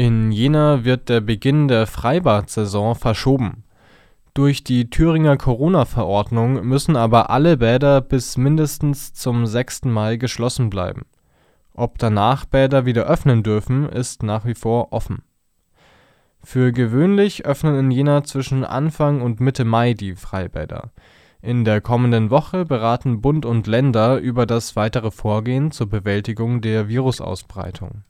In Jena wird der Beginn der Freibad-Saison verschoben. Durch die Thüringer Corona-Verordnung müssen aber alle Bäder bis mindestens zum 6. Mai geschlossen bleiben. Ob danach Bäder wieder öffnen dürfen, ist nach wie vor offen. Für gewöhnlich öffnen in Jena zwischen Anfang und Mitte Mai die Freibäder. In der kommenden Woche beraten Bund und Länder über das weitere Vorgehen zur Bewältigung der Virusausbreitung